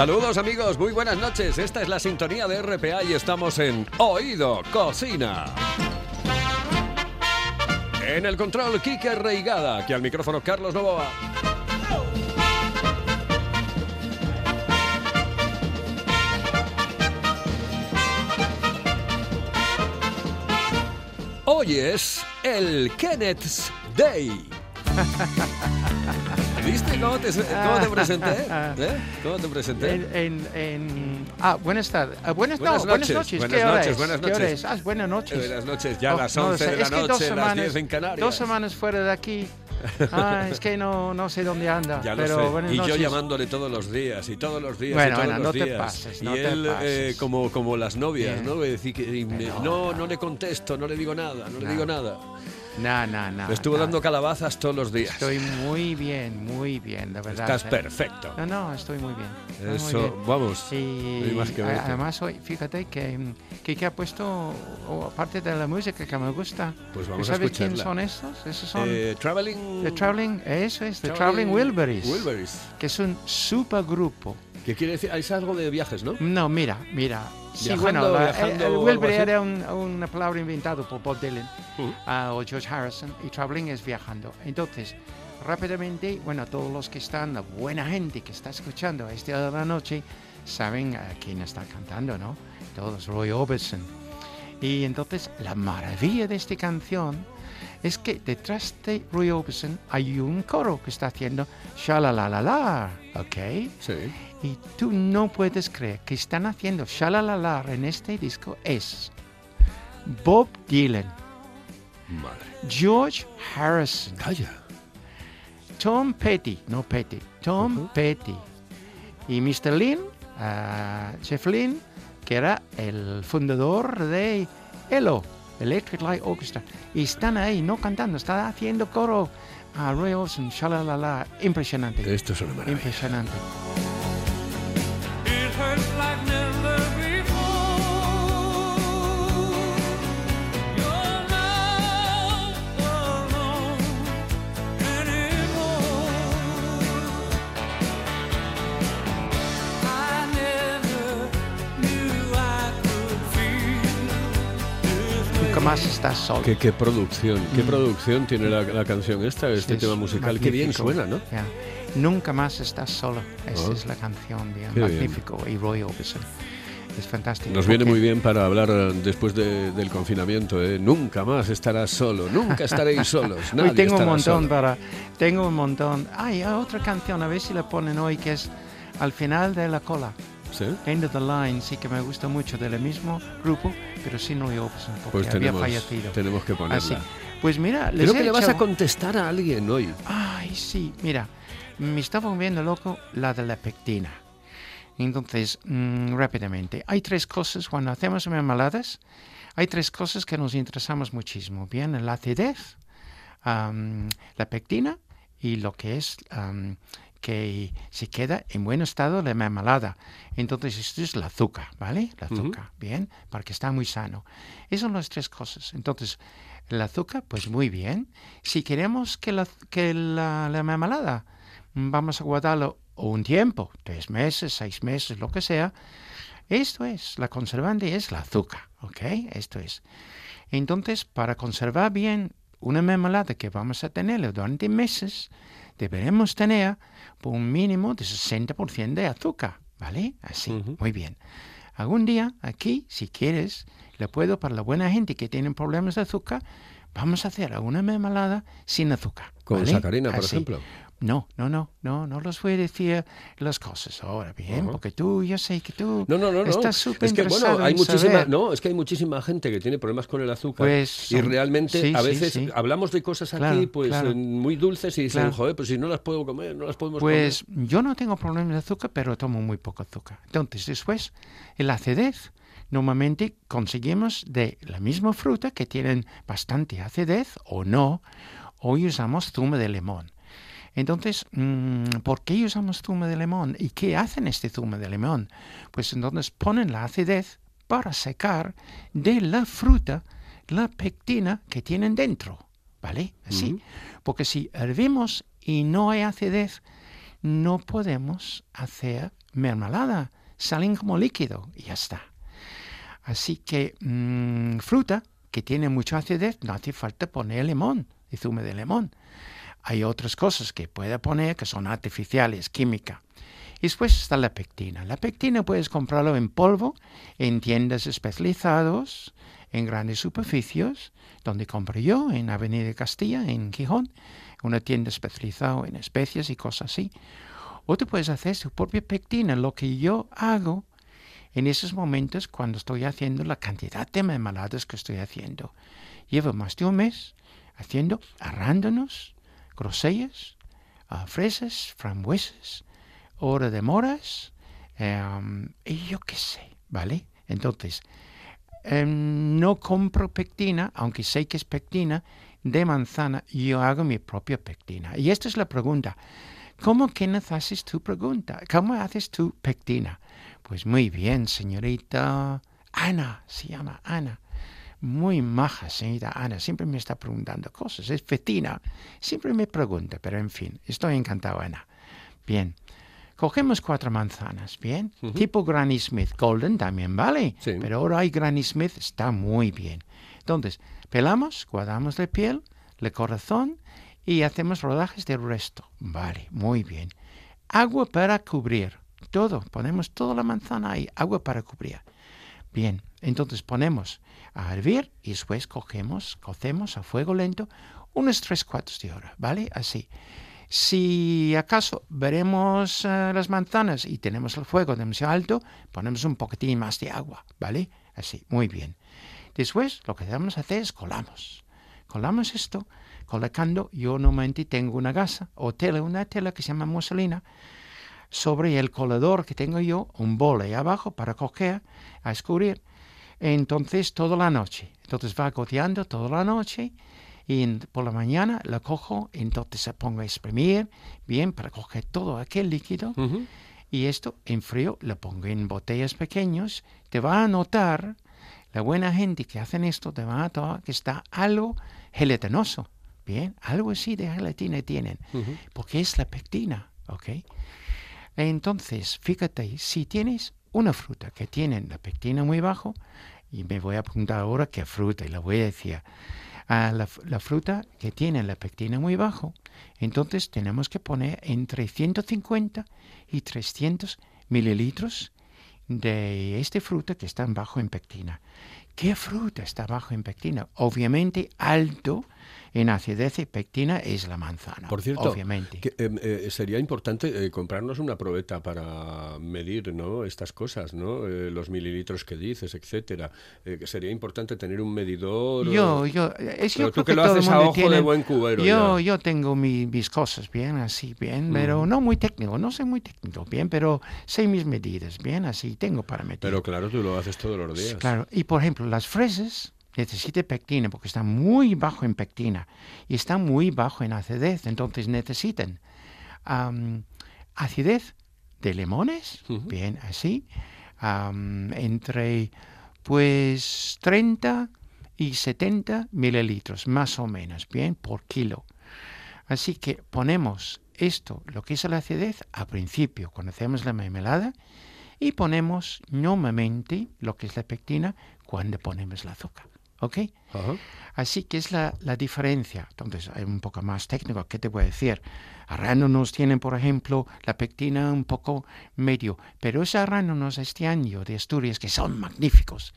Saludos amigos, muy buenas noches. Esta es la sintonía de RPA y estamos en Oído Cocina. En el control, Kike Reigada, aquí al micrófono Carlos Novoa. Hoy es el Kenneth's Day. ¿Viste cómo te, cómo te presenté? ¿Eh? ¿Cómo te presenté? En, en, en- ah, buenas tardes. Ah, buenas, Buenas no, buenas noches, noches. buenas ¿Qué hora noches, es? buenas ¿Qué hora noches. es? Ah, buenas noches. Buenas noches, ya Oh, las no lo 11 sé. de la Es que noche, dos las semanas, 10 en Canarias. Dos semanas fuera de aquí. Ah, es que no, no sé dónde anda. Ya pero sé. Y yo noches. llamándole todos los días, y todos los días, Bueno, y todos bueno, los no te días. pases, y no te él, eh, pases. como, como las novias, Bien. ¿no? Decir que me- no, no le contesto, no le digo nada, no le No. digo nada. No, no, no. Le estuvo no. dando calabazas todos los días. Estoy muy bien, muy bien, de verdad. Estás eh. perfecto. No, no, estoy muy bien. estoy muy Eso, bien. vamos. Y más que a- además hoy, fíjate que, que, que ha puesto, aparte de la música que me gusta, Pues vamos a ¿sabes quién escucharla. son estos? Esos son Eh, traveling... The Traveling, eso es, The Traveling Wilburys, Wilburys. que es un supergrupo. ¿Qué quiere decir? Es algo de viajes, ¿no? No, mira, mira. Sí, Viajando, bueno, la- viajando, el, el era un- una palabra inventada por Bob Dylan Uh. ah, o George Harrison y traveling es viajando. Entonces, rápidamente, bueno, todos los que están, la buena gente que está escuchando a esta hora de la noche, saben a quién está cantando, ¿no? Todos, Roy Orbison. Y entonces, la maravilla de esta canción es que detrás de Roy Orbison hay un coro que está haciendo sha-la-la-la-la, ¿ok? Sí. Y tú no puedes creer que están haciendo shalalalar en este disco es Bob Dylan, Madre. George Harrison, Calla. Tom Petty, no Petty, Tom. Petty y Mr. Lynn, ah, Jeff Lynne, que era el fundador de ELO, Electric Light Orchestra. Y están ahí, no cantando, están haciendo coro a Roy Orbison, shalalala, impresionante, Esto es una maravilla. impresionante. Más estás solo. ¿Qué, qué producción, qué producción tiene la, la canción esta, este Mm. Es tema musical. Qué bien magnífico. suena, ¿no? Ya. Nunca más estás solo. Esa Oh. es la canción, bien, Qué bien. magnífico. Y Roy Orbison. Es fantástico. Nos viene muy bien para hablar eh, después de- del confinamiento. ¿eh? Nunca más estarás solo, nunca estaréis solos. Nadie Hoy tengo un montón solo. para. Tengo un montón. Ay, hay otra canción, a ver si la ponen hoy, que es Al final de la cola. ¿Sí? End of the Line, sí que me gusta mucho, del mismo grupo, pero sin Roy Orbison, porque Pues había tenemos, fallecido. tenemos que ponerla. Así. Pues mira, les Creo he que le vas a contestar a alguien hoy. Ay, sí, mira, me estaba volviendo loco la de la pectina. Entonces, mm, rápidamente, hay tres cosas cuando hacemos mermeladas, hay tres cosas que nos interesamos muchísimo. Bien, la acidez, am, la pectina y lo que es am, que se queda en buen estado la mermelada. Entonces, esto es el azúcar, ¿vale? El azúcar, bien, para que está muy sano. Esas son las tres cosas. Entonces, el azúcar, pues muy bien. Si queremos que la, que la, la mermelada vamos a guardarlo un tiempo, tres meses, seis meses, lo que sea, esto es, la conservante es el azúcar, ¿ok? Esto es. Entonces, para conservar bien una mermelada que vamos a tener durante meses, deberemos tener por un mínimo de 60% de azúcar, ¿vale? Así, muy bien. Algún día, aquí, si quieres, le puedo, para la buena gente que tienen problemas de azúcar, vamos a hacer una mermelada sin azúcar. Con ¿vale? sacarina, por Así. ejemplo. No, no, no, no, no los voy a decir las cosas ahora, bien, porque tú, yo sé que tú No, no, no, no. estás súper es que bueno, hay muchísima, saber. no, es que hay muchísima gente que tiene problemas con el azúcar Pues y realmente sí, a veces sí. hablamos de cosas aquí pues claro. eh, muy dulces y dicen, Claro. joder, pues si no las puedo comer, no las podemos Pues yo no tengo problemas de azúcar, pero tomo muy poco azúcar. Entonces, después, el acidez. Normalmente conseguimos de la misma fruta que tienen bastante acidez o no, hoy usamos zumo de limón. Entonces, mm, ¿por qué usamos zumo de limón? ¿Y qué hacen este zumo de limón? Pues entonces ponen la acidez para secar de la fruta la pectina que tienen dentro, ¿vale? Así. Porque si hervimos y no hay acidez, no podemos hacer mermelada. Salen como líquido y ya está. Así que mm, fruta que tiene mucha acidez, no hace falta poner limón y zumo de limón. Hay otras cosas que puede poner que son artificiales, química. Y después está la pectina. La pectina puedes comprarlo en polvo, en tiendas especializadas, en grandes superficies, donde compro yo, en Avenida Castilla, en Gijón, una tienda especializada en especias y cosas así. O te puedes hacer tu propia pectina. Lo que yo hago en esos momentos cuando estoy haciendo la cantidad de mermeladas que estoy haciendo. Llevo más de un mes haciendo arándanos, grosellas, ah, fresas, frambuesas, hora de moras, em, y yo qué sé, ¿vale? Entonces, em, no compro pectina, aunque sé que es pectina, de manzana, yo hago mi propia pectina. Y esta es la pregunta. ¿Cómo que haces tu pregunta? ¿Cómo haces tu pectina? Pues muy bien, señorita Ana, se llama Ana. Muy maja, señorita Ana. Siempre me está preguntando cosas. Es fetina. Siempre me pregunta, pero en fin, estoy encantado, Ana. Bien. Cogemos cuatro manzanas, ¿bien? Tipo Granny Smith. Golden también vale. Sí. Pero ahora hay Granny Smith, está muy bien. Entonces, pelamos, guardamos la piel, el corazón y hacemos rodajes del resto. Vale, muy bien. Agua para cubrir. Todo, ponemos toda la manzana ahí, agua para cubrir. Bien, entonces ponemos a hervir y después cogemos, cocemos a fuego lento unos tres cuartos de hora, ¿vale? Así. Si acaso veremos eh, las manzanas y tenemos el fuego demasiado alto, ponemos un poquitín más de agua, ¿vale? Así, muy bien. Después lo que debemos hacer es colamos. Colamos esto, colocando, yo normalmente tengo una gasa o tela, una tela que se llama muselina, sobre el colador que tengo yo, un bol ahí abajo para coger, a escurrir. Entonces, toda la noche. Entonces va goteando toda la noche y en- por la mañana la cojo, entonces se pongo a exprimir bien para coger todo aquel líquido y esto en frío lo pongo en botellas pequeños. Te va a notar, la buena gente que hacen esto te va a notar que está algo gelatinoso. Bien, algo así de gelatina tienen, porque es la pectina, ¿ok? Entonces, fíjate, si tienes una fruta que tiene la pectina muy bajo, y me voy a apuntar ahora qué fruta, y la voy a decir, a la, f- la fruta que tiene la pectina muy bajo, entonces tenemos que poner entre 150 y 300 mililitros de esta fruta que está bajo en pectina. ¿Qué fruta está bajo en pectina? Obviamente alto en acidez y pectina es la manzana. Por cierto, obviamente. que, em, eh, sería importante eh, comprarnos una probeta para medir ¿no? estas cosas, ¿no? Eh, los mililitros que dices, etcétera. Eh, que sería importante tener un medidor. Yo, o- yo, es Pero yo tú creo que lo todo el haces a ojo de tiene- buen cubero Yo, ya. yo tengo mi- mis cosas bien, así, bien, pero no muy técnico, no soy muy técnico, bien, pero sé mis medidas, bien, así, tengo para medir. Pero claro, tú lo haces todos los días. Claro, y por ejemplo, las fresas necesitan pectina porque están muy bajo en pectina y están muy bajo en acidez, entonces necesitan acidez de limones, bien, así, entre pues 30 y 70 mililitros, más o menos, bien, por kilo. Así que ponemos esto, lo que es la acidez, a principio, cuando hacemos la mermelada, y ponemos normalmente lo que es la pectina cuando ponemos el azúcar. ¿Ok? Así que es la, la diferencia. Entonces, hay un poco más técnico. ¿Qué te voy a decir? Arándanos tienen, por ejemplo, la pectina un poco medio. Pero esos arándanos este año de Asturias que son magníficos.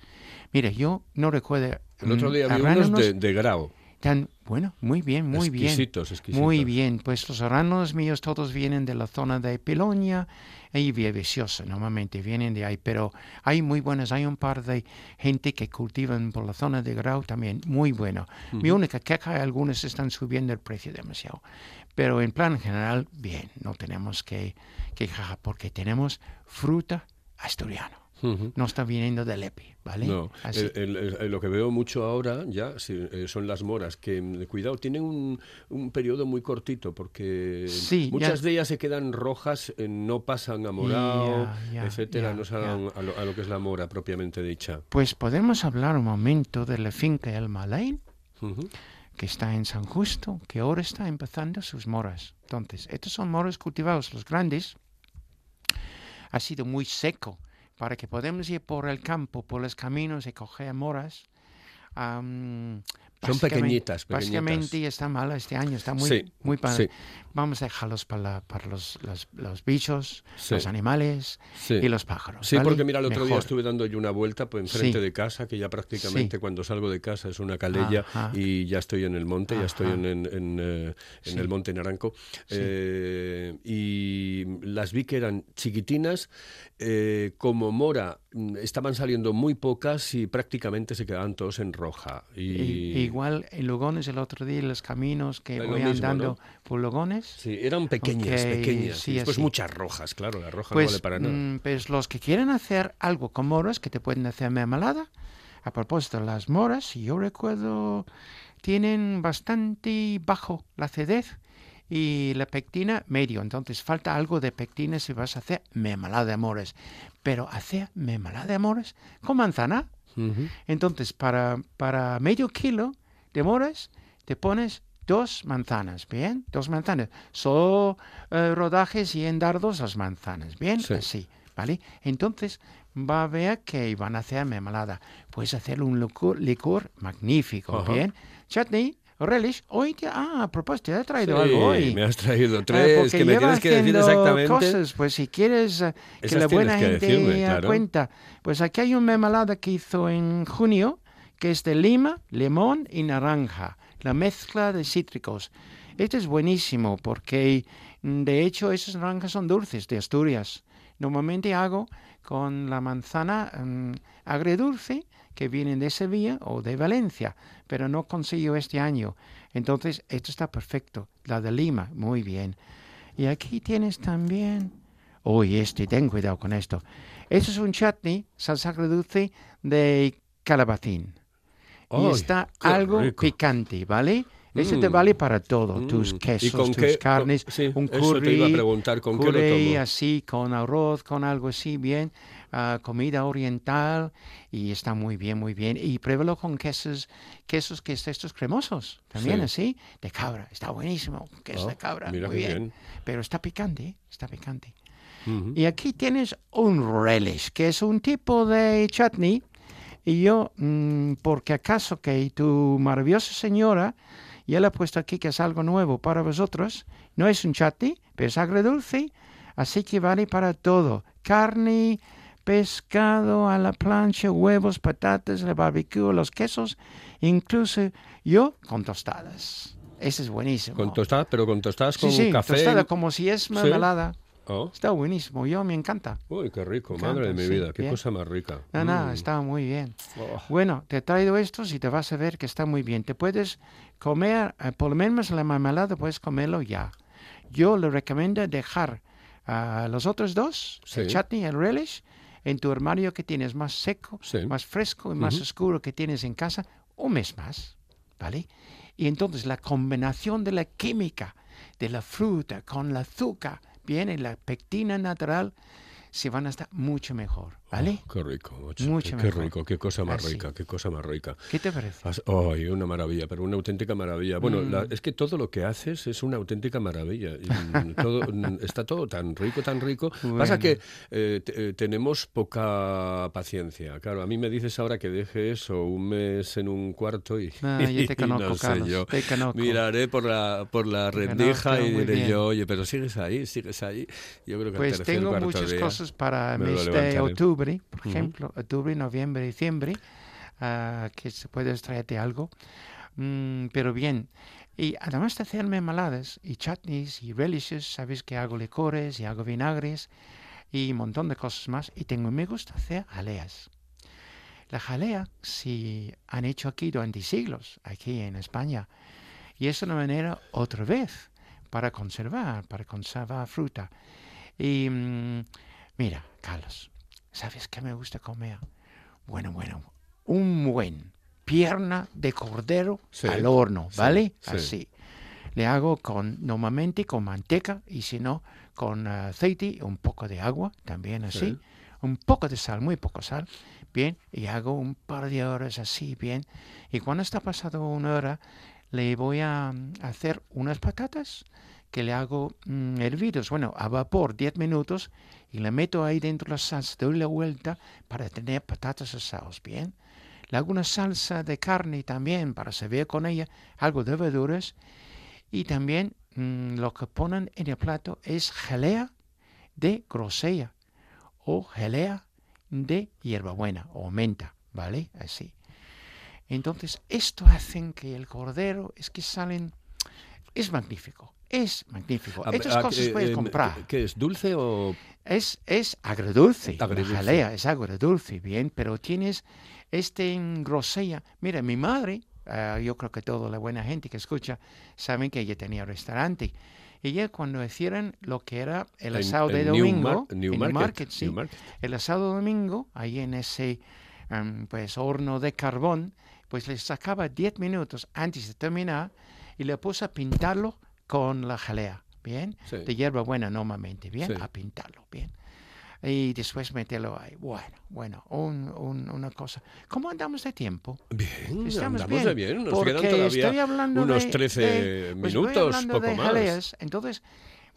Mire, yo no recuerdo. El otro mm, día vi unos de, de grau. Tan- bueno, muy bien, muy bien. exquisitos, exquisitos. Muy bien, pues los arándanos míos todos vienen de la zona de Piloña y Villaviciosa, normalmente vienen de ahí, pero hay muy buenos, hay un par de gente que cultivan por la zona de Grau también, muy bueno. Mi única queja, algunos están subiendo el precio demasiado, pero en plan general, bien, no tenemos que quejar porque tenemos fruta asturiana, No está viniendo del EPI, ¿vale? No, Así. el- el- el- lo que veo mucho ahora ya sí, eh, son las moras, que mm, cuidado, tienen un, un periodo muy cortito porque Sí, muchas ya- de ellas se quedan rojas, eh, no pasan a morado, ya, etcétera, no salen a lo, a lo que es la mora propiamente dicha. Pues podemos hablar un momento de la finca El Malain, Ujú. que está en San Justo, que ahora está empezando sus moras. Entonces, estos son moras cultivados, los grandes. Ha sido muy seco para que podamos ir por el campo, por los caminos y coger moras. Am, Son pequeñitas, pequeñitas. Básicamente está mala este año, está muy, Sí, muy padre. sí. Vamos a dejarlos para, la- para los, los, los bichos, Sí. los animales y los pájaros. Sí, ¿vale? porque mira, el otro día estuve dando yo una vuelta pues, enfrente de casa, que ya prácticamente cuando salgo de casa es una calella Ajá. y ya estoy en el monte, ya estoy en, en- en, eh, en el monte Naranco. Eh, y las vi que eran chiquitinas, eh, como mora, mm, estaban saliendo muy pocas y prácticamente se quedaban todos en roja. Y, igual en Lugones el otro día, los caminos que voy mismo, andando ¿no? por Lugones. Sí, eran pequeñas, Ok, pequeñas. sí, y después así. muchas rojas, claro, la roja no Pues, vale para nada. mm, pues los que quieren hacer algo con moras, que te pueden hacer mermelada, a propósito, las moras, si yo recuerdo, tienen bastante bajo la acidez y la pectina medio. Entonces falta algo de pectina si vas a hacer mermelada de moras. Pero hacer mermelada de moras con manzana. Ujú. Entonces, para, para medio kilo de moras, te pones dos manzanas, ¿bien? Dos manzanas. Solo eh, rodajes y en dardos las manzanas, ¿bien? Sí. Así, ¿vale? Entonces, va a ver que van a hacer mermelada. Puedes hacer un licor, licor magnífico, Ajá. ¿bien? Chutney, relish. Hoy, te, ah, a propósito, te he traído Sí, algo hoy. me has traído Ah, tres porque que me tienes que decir exactamente. Cosas, pues si quieres eh, que la buena gente decirme, eh, claro. cuenta, pues aquí hay una mermelada que hizo en junio, que es de lima, limón y naranja, la mezcla de cítricos. Este es buenísimo porque, mm, de hecho, esas naranjas son dulces de Asturias. Normalmente hago con la manzana mm, agredulce que vienen de Sevilla o de Valencia, pero no consigo este año. Entonces, esto está perfecto. La de Lima, muy bien. Y aquí tienes también... Uy, este, ten cuidado con esto. Esto es un chutney, salsa agridulce de calabacín. Y ¡Ay, está algo rico! picante, ¿vale? Eso te Mm. vale para todo, Mm. tus ¿Y quesos, con tus qué- carnes, sí, un eso curry, te iba a preguntar, ¿con qué lo curry tomo? así, con arroz, con algo así, bien, ah, comida oriental, y está muy bien, muy bien. Y pruébalo con quesos, quesos que es estos cremosos, también Sí. así, de cabra, está buenísimo, queso Ah, de cabra, mira muy bien. bien. Pero está picante, ¿eh? está picante. Y aquí tienes un relish, que es un tipo de chutney. Y yo, mm, porque acaso que tu maravillosa señora, ya le he puesto aquí que es algo nuevo para vosotros, no es un chutney, pero es agridulce, así que vale para todo. Carne, pescado a la plancha, huevos, patatas, el barbecue, los quesos, incluso yo con tostadas. Ese es buenísimo. Con tostadas, pero con tostadas con sí, sí, café. tostada como si es mermelada. Oh, Está buenísimo, yo me encanta. Uy, qué rico, Me madre de encanta, mi sí, vida, qué bien. cosa más rica. No, no, Mm. está muy bien. Oh. Bueno, te he traído estos y te vas a ver que está muy bien. Te puedes comer, eh, por lo menos la mermelada, puedes comerlo ya. Yo le recomiendo dejar a los otros dos, el Sí. chutney y el relish, en tu armario que tienes más seco, Sí. más fresco y más Ujú. oscuro que tienes en casa, un mes más, ¿vale? Y entonces la combinación de la química de la fruta con el azúcar, bien, y la pectina natural, se van a estar mucho mejor. ¿Vale? Qué rico, macho. Mucho qué mejor. rico, qué cosa más Así. rica, qué cosa más rica. ¿Qué te parece? Ay, una maravilla, pero una auténtica maravilla. Bueno, Mm. la- es que todo lo que haces es una auténtica maravilla. Y, mm, todo, mm, está todo tan rico, tan rico. Pasa Bueno. que eh, eh, tenemos poca paciencia. Claro, a mí me dices ahora que deje eso un mes en un cuarto y, Ah, yo te conozco, no sé Carlos, yo. te conozco. Miraré por la, por la Te rendija conozco y diré yo, oye, pero sigues ahí, sigues ahí. Yo creo que al Pues tercer, tengo muchas día cosas para mes de levantaré. Octubre, por Ujú. ejemplo, octubre, noviembre, diciembre, ah, que se puede traerte algo. Mm, pero bien, y además de hacer mermeladas y chutneys y relishes, sabes que hago licores y hago vinagres y un montón de cosas más. Y tengo, me gusta hacer jaleas. La jalea se han hecho aquí durante siglos, aquí en España. Y es una manera, otra vez, para conservar, para conservar fruta. Y mm, mira, Carlos, ¿sabes qué me gusta comer? Bueno, bueno, un buen pierna de cordero Sí, al horno, ¿vale? sí. Así. Le hago con, normalmente con manteca y si no, con aceite y un poco de agua, también así. Sí. Un poco de sal, muy poco sal, bien, y hago un par de horas así, bien. Y cuando está pasado una hora, le voy a mm, hacer unas patatas que le hago mm, hervidos, bueno, a vapor 10 minutos y le meto ahí dentro la salsa, doy la vuelta para tener patatas asadas, bien. Le hago una salsa de carne también para servir con ella, algo de verduras y también mm, lo que ponen en el plato es jalea de grosella o jalea de hierbabuena o menta, ¿vale? Así. Entonces, esto hacen que el cordero es que salen... Es magnífico, es magnífico. A- Estas a- cosas eh, puedes eh, comprar. ¿Qué es? ¿Dulce o...? Es, es agridulce. la Agridulce. jalea es agridulce, bien, pero tienes este en grosella. Mira, mi madre, ah, yo creo que toda la buena gente que escucha saben que ella tenía restaurante. Ella cuando hicieron lo que era el En- asado de en domingo, Newmar- en Newmarket, Newmarket, sí, Newmarket. el asado domingo, ahí en ese em, pues horno de carbón, pues le sacaba 10 minutos antes de terminar y le puse a pintarlo con la jalea, ¿bien? Sí. De hierba buena normalmente, ¿bien? Sí. A pintarlo, ¿bien? Y después meterlo ahí. Bueno, bueno, un- un- una cosa. ¿Cómo andamos de tiempo? Bien, Estamos andamos de bien. Nos porque quedan todavía estoy hablando unos de- 13 de- pues minutos, poco de más. jaleas, entonces,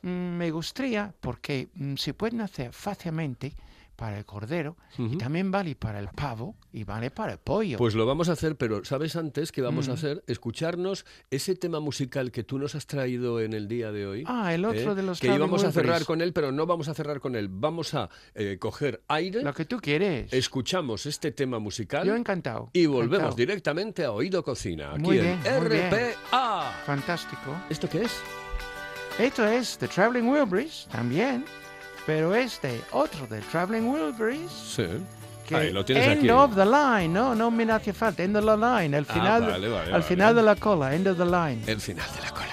mm, me gustaría, porque mm, se pueden hacer fácilmente para el cordero, y también vale para el pavo, y vale para el pollo. Pues lo vamos a hacer, pero ¿sabes antes que vamos a Mm. hacer? Escucharnos ese tema musical que tú nos has traído en el día de hoy. ah, el otro ¿eh? de los Que íbamos a cerrar con él, pero no vamos a cerrar con él. Vamos a eh, coger aire, Lo que tú quieres. escuchamos este tema musical Yo encantado. y volvemos encantado. directamente a Oído Cocina, aquí Muy en bien, muy bien. RPA. Fantástico. ¿Esto qué es? Esto es The Traveling Wilburys, también, pero es de otro de Traveling Wilburys. Sí. que Ahí lo tienes end aquí. of the line, no, no me hace falta, end of the line, el Ah, final, vale, vale, al vale. final de la cola, end of the line. El final de la cola.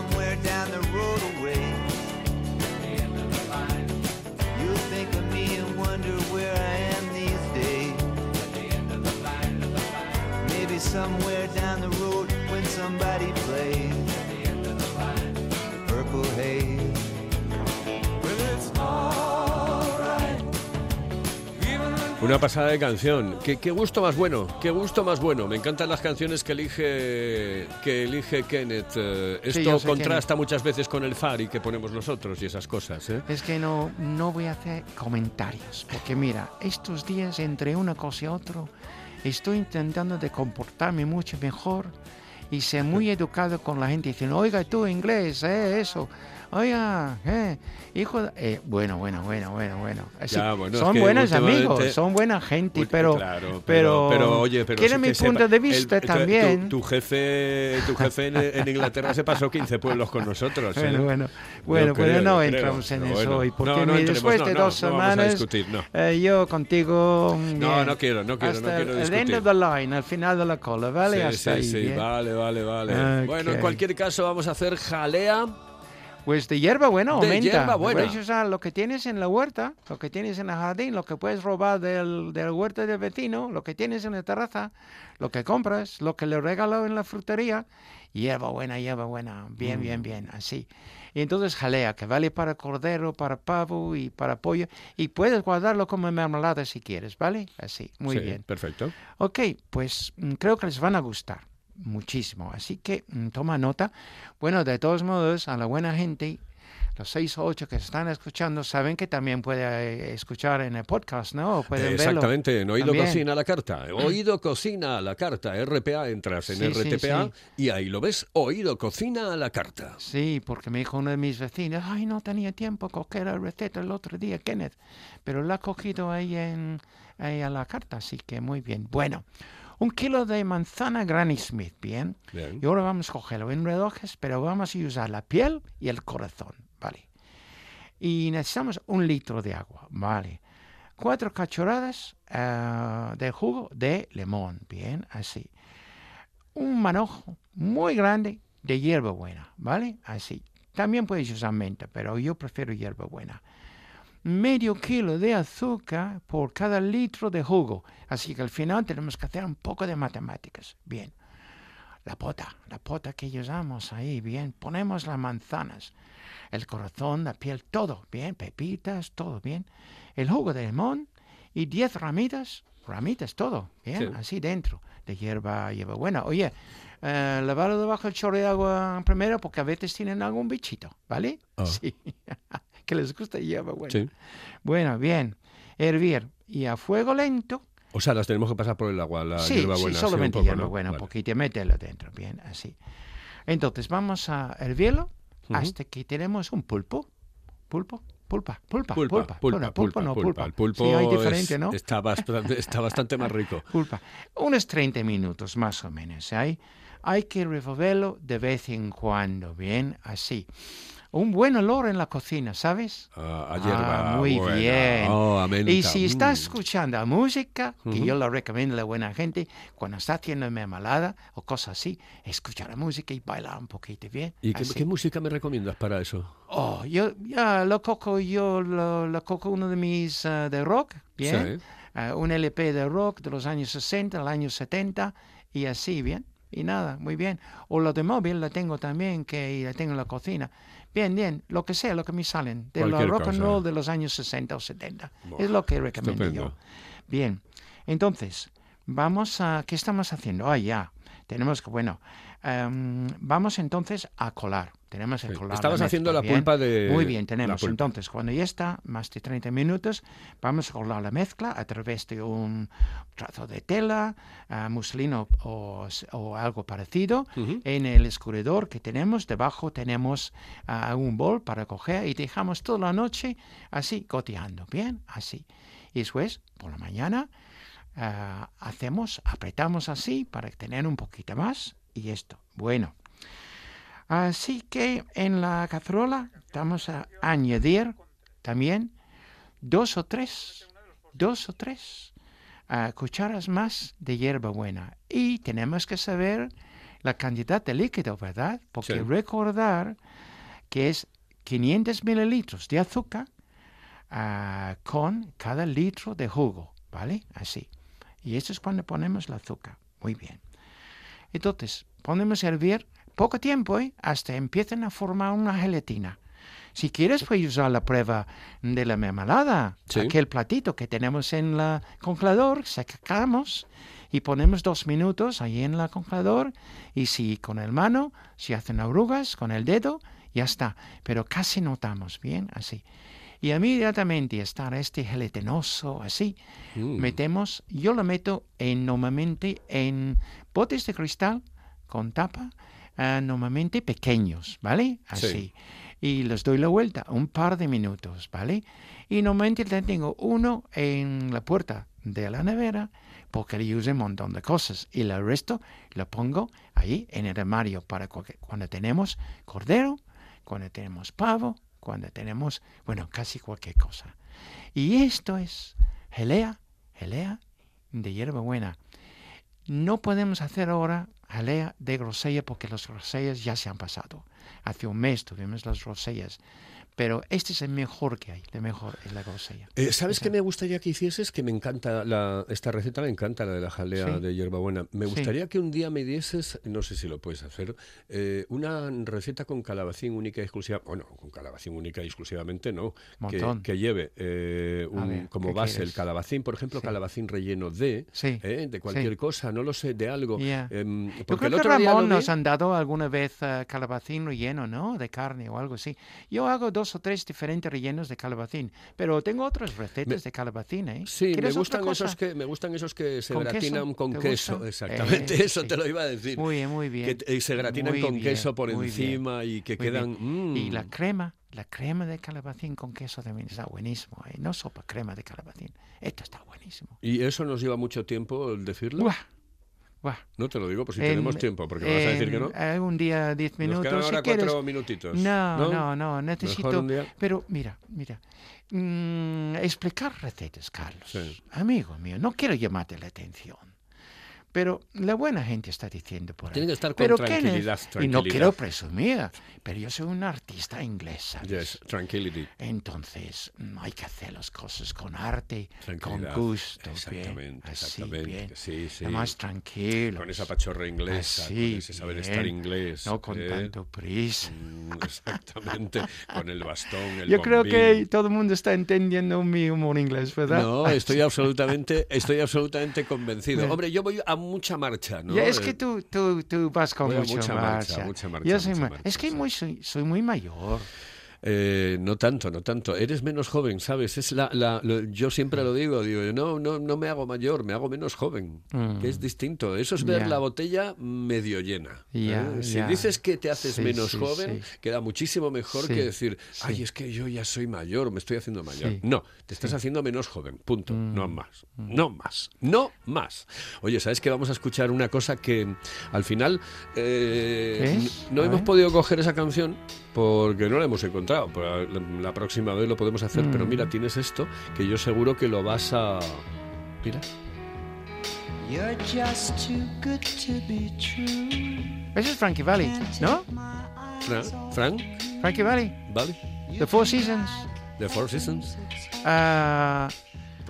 Somewhere down Una pasada de canción. ¿Qué, qué gusto más bueno, qué gusto más bueno. Me encantan las canciones que elige que elige Kenneth. Eh, Sí, esto sé contrasta muchas veces con el Fari que ponemos nosotros y esas cosas. ¿eh? Es que no, no voy a hacer comentarios, porque mira, estos días entre una cosa y otra estoy intentando de comportarme mucho mejor y ser muy educado con la gente diciendo, oiga tú inglés, eh, eso, oiga, eh, hijo, de-". Eh, bueno, bueno, bueno, bueno, bueno. Así, Ya, bueno, son buenos amigos, son buena gente, pero, claro, pero, pero, oye, pero quiere sí mi que sepa- punto de el- vista tu- también. Tu, tu jefe, tu jefe en, en Inglaterra se pasó 15 pueblos con nosotros. ¿eh? Bueno, bueno, Yo bueno, creo, pero no creo. entramos en Pero eso bueno. hoy, porque No, no entremos, después no, de no, dos no semanas, discutir, no. eh, yo contigo... No, bien, no quiero, no quiero, no hasta quiero el end discutir. of the line, al final de la cola, ¿vale? Sí, hasta sí, ahí, sí, vale, vale, vale. Ok. Bueno, en cualquier caso vamos a hacer jalea. Pues de hierba buena De aumenta. hierba buena. Puedes usar lo que tienes en la huerta, lo que tienes en el jardín, lo que puedes robar del, del huerta del vecino, lo que tienes en la terraza, lo que compras, lo que le regaló en la frutería. Hierba buena, hierba buena. Bien, Mm. bien, bien. Así. Y entonces jalea, que vale para cordero, para pavo y para pollo. Y puedes guardarlo como mermelada si quieres, ¿vale? Así. Muy Sí, bien. Perfecto. Ok, pues mm, creo que les van a gustar muchísimo. Así que mm, toma nota. Bueno, de todos modos, a la buena gente, los seis o ocho que están escuchando, saben que también puede eh, escuchar en el podcast, ¿no? Pueden verlo. Exactamente, en Oído también. Cocina a la carta. Oído Cocina a la carta, RPA, entras en Sí, sí, RTPA sí. y ahí lo ves, Oído Cocina a la carta. Sí, porque me dijo uno de mis vecinos, ay, no tenía tiempo a coger la receta el otro día, Kenneth, pero la ha cogido ahí, en, ahí a la carta, así que muy bien. Bueno, un kilo de manzana Granny Smith, bien. Bien. Y ahora vamos a cogerlo en relojes, pero vamos a usar la piel y el corazón, ¿vale? Y necesitamos un litro de agua, ¿vale? Cuatro cachorradas eh, de jugo de limón, bien, así. Un manojo muy grande de hierba buena, ¿vale? Así. También puedes usar menta, pero yo prefiero hierba buena. Medio kilo de azúcar por cada litro de jugo. Así que al final tenemos que hacer un poco de matemáticas. Bien la pota, la pota que usamos ahí, bien, ponemos las manzanas, el corazón, la piel, todo, bien, pepitas, todo bien, el jugo de limón y 10 ramitas, ramitas, todo, bien, Sí. así dentro, de hierba, hierba buena. Oye, eh, lavarlo debajo del chorro de agua primero porque a veces tienen algún bichito, ¿vale? Ah. Sí, que les gusta hierba buena. Sí. Bueno, bien, hervir y a fuego lento O sea, las tenemos que pasar por el agua, la sí, hierbabuena. sí, sí, un solamente poco, hierba ¿no? buena, un Vale. poquito, mételo dentro, bien, así. Entonces vamos a hervirlo Ujú. hasta que tenemos un pulpo, pulpo, pulpa, pulpa, Pulpa, pulpa, pulpa, no, pulpa, no, pulpa. El pulpo sí, hay es- diferente, ¿no? está, bastante, está bastante más rico. Pulpa. Unos 30 minutos más o menos, ¿hay? Hay que revolverlo de vez en cuando, bien, así. Un buen olor en la cocina, ¿sabes? Ah, a hierba Ah, muy buena. bien. Oh. Y si estás Mm. escuchando música, que yo lo recomiendo a la buena gente, cuando está haciendo mermelada o cosas así, escuchar la música y bailar un poquito, ¿bien? ¿Y qué, música me recomiendas para eso? Oh, yo ya lo cojo, yo lo, lo cojo uno de mis ah, de rock, ¿bien? Sí. Ah, un LP de rock de los años 60, los años 70 y así, ¿bien? Y nada, muy bien. O lo de móvil la tengo también, que la tengo en la cocina. Bien, bien, lo que sea, lo que me salen. De la rock and roll de los años 60 o 70. Buah, es lo que recomiendo estupendo. yo. Bien, entonces, vamos a... ¿Qué estamos haciendo? Ah, ya. Tenemos que, bueno, em, vamos entonces a colar. Tenemos que Sí. colar. Estabas haciendo la bien. pulpa de- Muy bien, tenemos. Entonces, cuando ya está, más de 30 minutos, vamos a colar la mezcla a través de un trazo de tela, ah, muselino o, o algo parecido. En el escurridor que tenemos, debajo tenemos ah, un bol para coger y dejamos toda la noche así, goteando. Bien, así. Y después, por la mañana, ah, hacemos, apretamos así para tener un poquito más y esto. Bueno. Así que en la cacerola vamos a añadir también dos o tres, dos o tres ah, cucharas más de hierba buena. Y tenemos que saber la cantidad de líquido, ¿verdad? Porque Sí. recordar que es 500 mililitros de azúcar ah, con cada litro de jugo, ¿vale? Así. Y esto es cuando ponemos el azúcar. Muy bien. Entonces, ponemos a hervir poco tiempo, ¿eh? hasta empiecen a formar una gelatina. Si quieres, puedes usar la prueba de la mermelada. Sí. Aquel platito que tenemos en el congelador, sacamos y ponemos dos minutos ahí en el congelador. Y si con el mano, si hacen arrugas, con el dedo, ya está. Pero casi notamos, bien, así. Y inmediatamente estar este gelatinoso así, Mm. metemos, yo lo meto en, normalmente en botes de cristal con tapa, ah, normalmente pequeños, ¿vale? Así. Y les doy la vuelta un par de minutos, ¿vale? Y normalmente tengo uno en la puerta de la nevera porque le uso un montón de cosas. Y el resto lo pongo ahí en el armario para cuando tenemos cordero, cuando tenemos pavo, cuando tenemos, bueno, casi cualquier cosa. Y esto es gelea, gelea de hierbabuena. No podemos hacer ahora jalea de grosella porque las grosellas ya se han pasado. Hace un mes tuvimos las grosellas. Pero este es el mejor que hay, el mejor es la grosella. Eh, ¿Sabes qué me gustaría que hicieses? Que me encanta la, esta receta, me encanta la de la jalea Sí. de hierbabuena. Me Sí. gustaría que un día me dieses, no sé si lo puedes hacer, eh, una receta con calabacín única y exclusiva. Bueno, con calabacín única y exclusivamente no. Que, que lleve eh, un- ver, como ¿qué base el quieres? calabacín, por ejemplo, Sí. calabacín relleno de, Sí, eh, de cualquier sí. cosa, no lo sé, de algo. Ya. Em, Yo porque creo el que otro día lo Ramón vi- nos han dado alguna vez eh, calabacín relleno, ¿no? De carne o algo así. Yo hago dos o tres diferentes rellenos de calabacín, pero tengo otras recetas de calabacín, ¿eh? Sí, me ¿Quieres otra gustan esos que me gustan esos que se ¿Con gratinan queso? con ¿Te queso, gustan? exactamente, Eh, eso sí. te lo iba a decir. Muy bien, muy bien. que eh, se gratinan Muy con bien, queso por muy bien, encima y que quedan bien. Y la crema, la crema de calabacín con queso también está buenísimo, ¿eh? No sopa, crema de calabacín. Esto está buenísimo. ¿Y eso nos lleva mucho tiempo el decirlo? Buah, buah. No te lo digo por si En- tenemos tiempo, porque me vas a decir que no. un día, diez Nos minutos, quedan si ahora quieres. cuatro minutitos. No, ¿no? no, no, necesito. Pero mira, mira. mm, explicar recetas, Carlos. Sí. Amigo mío, no quiero llamarte la atención. Pero la buena gente está diciendo por ahí. Tiene que estar con pero tranquilidad, Kenneth, Y no tranquilidad. quiero presumir, pero yo soy un artista inglés. Yes, tranquility. Entonces, mm, hay que hacer las cosas con arte, con Tranquilidad. gusto, Exactamente, bien, así, exactamente, bien. sí, sí. Más tranquilo. Con esa pachorra inglesa, Así, con ese saber estar bien. inglés. No con ¿eh? tanto prisa. Mm, Exactamente, con el bastón, el Yo creo bombín. que todo el mundo está entendiendo mi humor inglés, ¿verdad? No, estoy absolutamente, estoy absolutamente convencido. Hombre, yo voy a mucha marcha, ¿no? Ya, es que tú, tú, tú vas con mucha, mucha marcha. marcha, mucha marcha, Yo soy mucha ma- marcha, es que soy, soy muy mayor. Eh, no tanto, no tanto. Eres menos joven, ¿sabes? Es la, la- lo- yo siempre lo digo, digo, no, no, no me hago mayor, me hago menos joven, Mm. que es distinto. Eso es ver la botella medio llena. ¿eh? Si dices que te haces Sí, menos sí, joven, sí. queda muchísimo mejor que decir, ay, es que yo ya soy mayor, me estoy haciendo mayor. No, te estás. Mm. haciendo menos joven, punto. No más, no más, no más. Oye, ¿sabes que vamos a escuchar una cosa que al final eh, no A hemos ver. podido coger esa canción porque no la hemos encontrado. Pero la, próxima vez lo podemos hacer. Pero Mm. mira, tienes esto que yo seguro que lo vas a. Mira. You're just too good to be true. Eso es Frankie Valley, ¿no? Fra- Frank, Frankie Valley, ¿vale? The Four Seasons. The Four Seasons. Ah,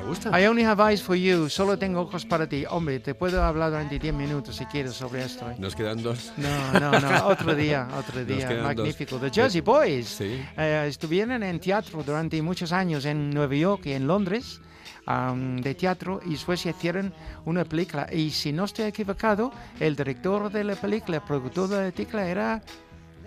¿Te gusta? I only have eyes for you. Solo tengo ojos para ti. Hombre, te puedo hablar durante 10 minutos si quieres sobre esto. ¿eh? Nos quedan dos. No, no, no. Otro día, otro día. dos. Magnífico. The Jersey Boys. Sí. Eh, estuvieron en teatro durante muchos años en Nueva York y en Londres. am, de teatro y después hicieron una película y si no estoy equivocado el director de la película el productor de la película era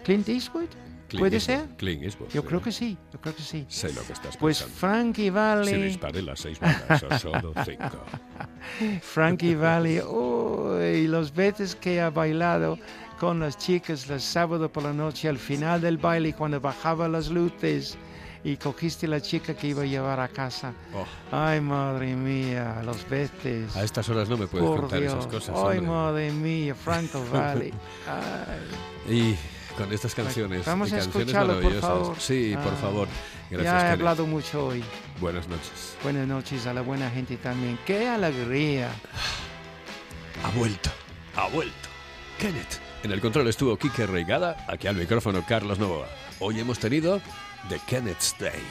Clint Eastwood Clint puede Eastwood. ser Clint Eastwood, yo sí. creo que sí yo creo que sí Sé lo que estás pues pensando. Frankie Si Valley disparé las seis balas o solo cinco. Frankie Valley uy, las veces que ha bailado con las chicas los sábados por la noche al final del baile cuando bajaba las luces y cogiste la chica que iba a llevar a casa Oh, Ay, madre mía, los veces. a estas horas no me puedes Por contar Dios. esas cosas. Ay, hombre. madre mía, Franco Valley. Ay, Y con estas canciones. Vamos y a canciones escucharlo, por favor. Sí, por Ah, favor. Gracias, ya he hablado mucho hoy. Buenas noches. Buenas noches a la buena gente también. ¡Qué alegría! Ha vuelto, ha vuelto. Kenneth. En el control estuvo Kike Reigada, aquí al micrófono Carlos Novoa. Hoy hemos tenido The Kenneth's Day.